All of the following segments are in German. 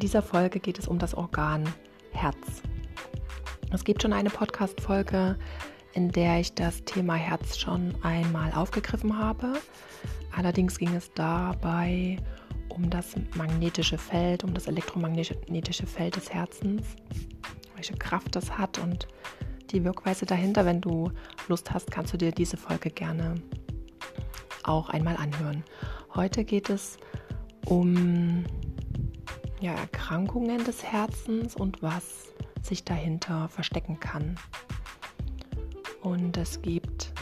In dieser Folge geht es um das Organ Herz. Es gibt schon eine Podcast-Folge, in der ich das Thema Herz schon einmal aufgegriffen habe. Allerdings ging es dabei um das magnetische Feld, um das elektromagnetische Feld des Herzens, welche Kraft das hat und die Wirkweise dahinter. Wenn du Lust hast, kannst du dir diese Folge gerne auch einmal anhören. Heute geht es um ja, Erkrankungen des Herzens und was sich dahinter verstecken kann. Und es gibt,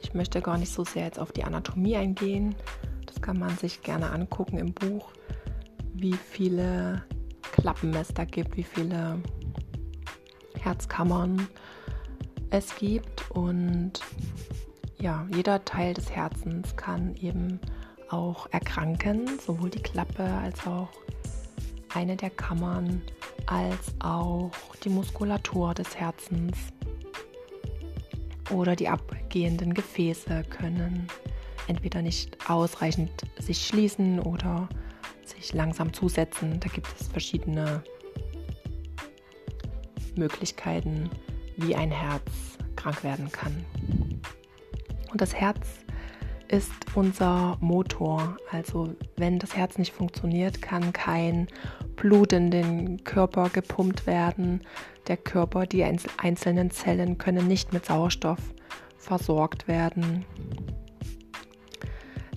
ich möchte gar nicht so sehr jetzt auf die Anatomie eingehen, das kann man sich gerne angucken im Buch, wie viele Klappen es da gibt, wie viele Herzkammern es gibt und ja, jeder Teil des Herzens kann eben auch erkranken, sowohl die Klappe als auch eine der Kammern als auch die Muskulatur des Herzens oder die abgehenden Gefäße können entweder nicht ausreichend sich schließen oder sich langsam zusetzen. Da gibt es verschiedene Möglichkeiten, wie ein Herz krank werden kann. Und das Herz ist unser Motor. Also wenn das Herz nicht funktioniert, kann kein Blut in den Körper gepumpt werden. Der Körper, die einzelnen Zellen können nicht mit Sauerstoff versorgt werden.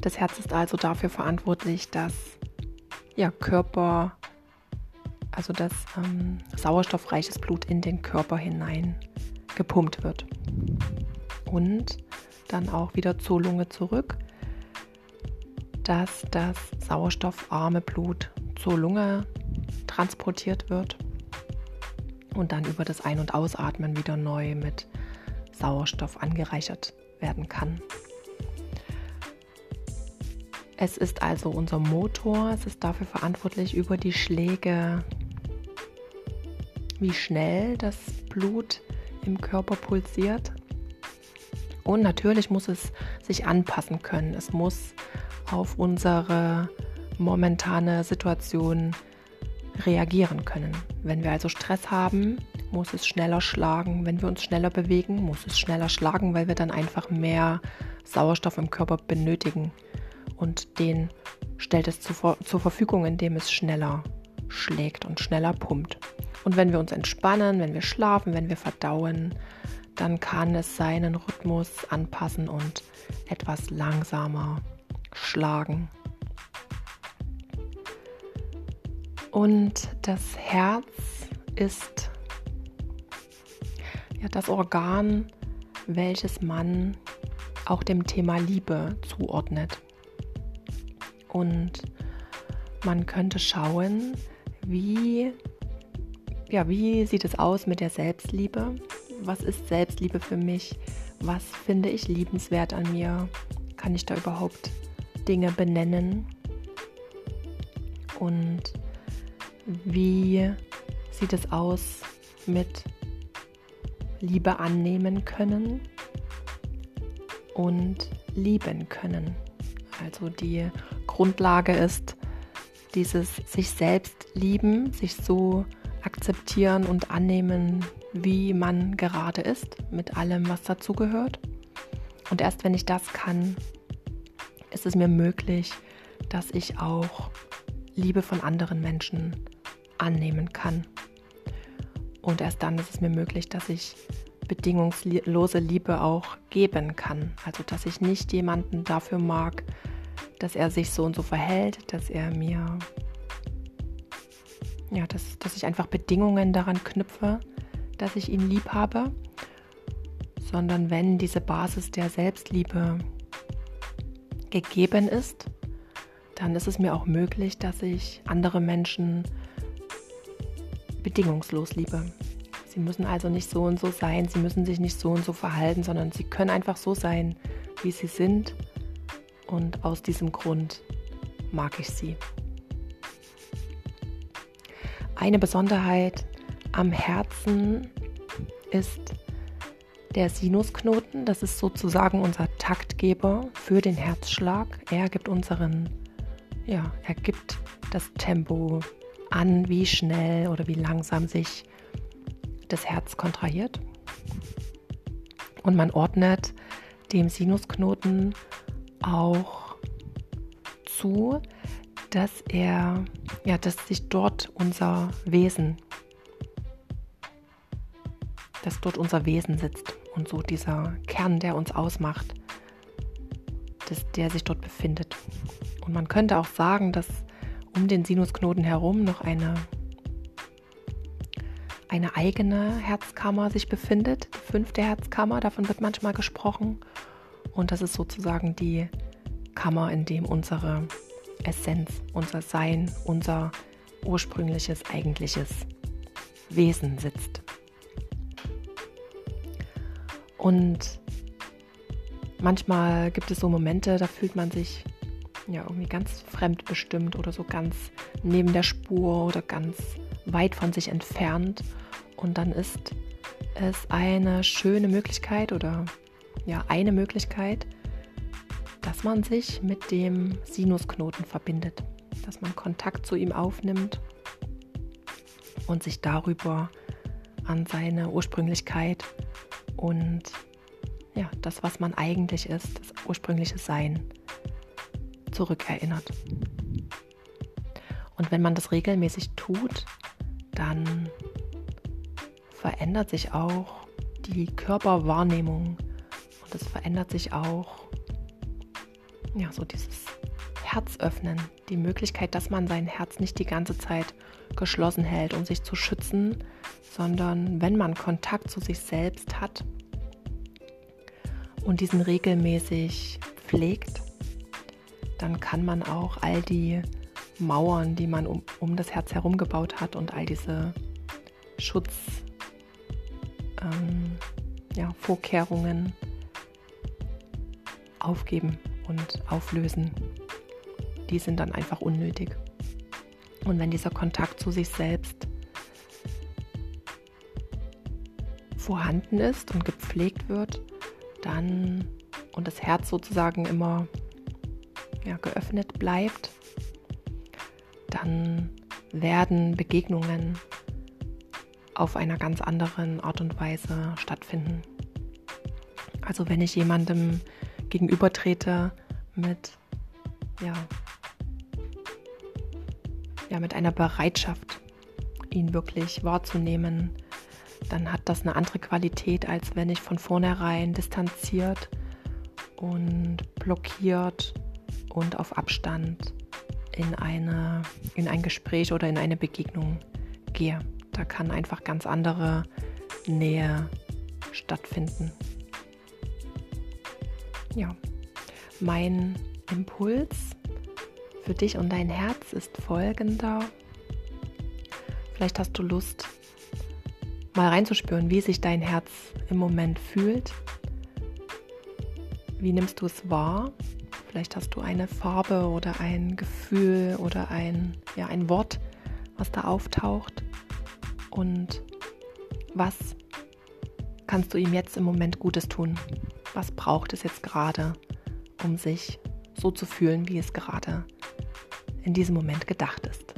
Das Herz ist also dafür verantwortlich, dass ja, Körper, also dass ähm, sauerstoffreiches Blut in den Körper hinein gepumpt wird. Und dann auch wieder zur Lunge zurück, dass das sauerstoffarme Blut zur Lunge transportiert wird und dann über das Ein- und Ausatmen wieder neu mit Sauerstoff angereichert werden kann. Es ist also unser Motor, es ist dafür verantwortlich über die Schläge, wie schnell das Blut im Körper pulsiert und natürlich muss es sich anpassen können. Es muss auf unsere momentane Situation reagieren können. Wenn wir also Stress haben, muss es schneller schlagen. Wenn wir uns schneller bewegen, muss es schneller schlagen, weil wir dann einfach mehr Sauerstoff im Körper benötigen. Und den stellt es zur, zur Verfügung, indem es schneller schlägt und schneller pumpt. Und wenn wir uns entspannen, wenn wir schlafen, wenn wir verdauen, dann kann es seinen Rhythmus anpassen und etwas langsamer schlagen. Und das Herz ist ja das Organ, welches man auch dem Thema Liebe zuordnet. Und man könnte schauen, wie, ja, wie sieht es aus mit der Selbstliebe? Was ist Selbstliebe für mich? Was finde ich liebenswert an mir? Kann ich da überhaupt Dinge benennen? Und wie sieht es aus mit Liebe annehmen können und lieben können? Also die Grundlage ist dieses sich selbst lieben, sich so akzeptieren und annehmen, wie man gerade ist, mit allem, was dazugehört. Und erst wenn ich das kann, ist es mir möglich, dass ich auch Liebe von anderen Menschen annehmen kann. Und erst dann ist es mir möglich, dass ich bedingungslose Liebe auch geben kann. Also dass ich nicht jemanden dafür mag, dass er sich so und so verhält, dass er mir, ja, dass, dass ich einfach Bedingungen daran knüpfe, dass ich ihn lieb habe, sondern wenn diese Basis der Selbstliebe gegeben ist, dann ist es mir auch möglich, dass ich andere Menschen bedingungslos liebe. Sie müssen also nicht so und so sein, sie müssen sich nicht so und so verhalten, sondern sie können einfach so sein, wie sie sind. Und aus diesem Grund mag ich sie. Eine Besonderheit am Herzen ist der Sinusknoten. Das ist sozusagen unser Taktgeber für den Herzschlag. Er gibt unseren, ja, er gibt das Tempo an, wie schnell oder wie langsam sich das Herz kontrahiert. Und man ordnet dem Sinusknoten auch zu, dass er, ja, dass sich dort unser Wesen, dass dort unser Wesen sitzt und so dieser Kern, der uns ausmacht, dass der sich dort befindet. Und man könnte auch sagen, dass um den Sinusknoten herum noch eine, eine eigene Herzkammer sich befindet, die fünfte Herzkammer, davon wird manchmal gesprochen. Und das ist sozusagen die Kammer, in dem unsere Essenz, unser Sein, unser ursprüngliches, eigentliches Wesen sitzt. Und manchmal gibt es so Momente, da fühlt man sich ja irgendwie ganz fremdbestimmt oder so ganz neben der Spur oder ganz weit von sich entfernt. Und dann ist es eine schöne Möglichkeit oder ja, eine Möglichkeit, dass man sich mit dem Sinusknoten verbindet, dass man Kontakt zu ihm aufnimmt und sich darüber an seine Ursprünglichkeit und ja, das, was man eigentlich ist, das ursprüngliche Sein zurückerinnert. Und wenn man das regelmäßig tut, dann verändert sich auch die Körperwahrnehmung und es verändert sich auch ja, so dieses Herz öffnen, die Möglichkeit, dass man sein Herz nicht die ganze Zeit geschlossen hält, um sich zu schützen, sondern wenn man Kontakt zu sich selbst hat und diesen regelmäßig pflegt, dann kann man auch all die Mauern, die man um, um das Herz herum gebaut hat und all diese Schutzvorkehrungen ähm, ja, aufgeben und auflösen. Die sind dann einfach unnötig. Und wenn dieser Kontakt zu sich selbst vorhanden ist und gepflegt wird, dann und das Herz sozusagen immer ja, geöffnet bleibt, dann werden Begegnungen auf einer ganz anderen Art und Weise stattfinden. Also wenn ich jemandem gegenübertrete mit ja, ja, mit einer Bereitschaft, ihn wirklich wahrzunehmen, dann hat das eine andere Qualität, als wenn ich von vornherein distanziert und blockiert und auf Abstand in, eine, in ein Gespräch oder in eine Begegnung gehe. Da kann einfach ganz andere Nähe stattfinden. Ja, mein Impuls für dich und dein Herz ist folgender. Vielleicht hast du Lust, mal reinzuspüren, wie sich dein Herz im Moment fühlt. Wie nimmst du es wahr? Vielleicht hast du eine Farbe oder ein Gefühl oder ein, ja, ein Wort, was da auftaucht. Und was kannst du ihm jetzt im Moment Gutes tun? Was braucht es jetzt gerade, um sich so zu fühlen, wie es gerade in diesem Moment gedacht ist?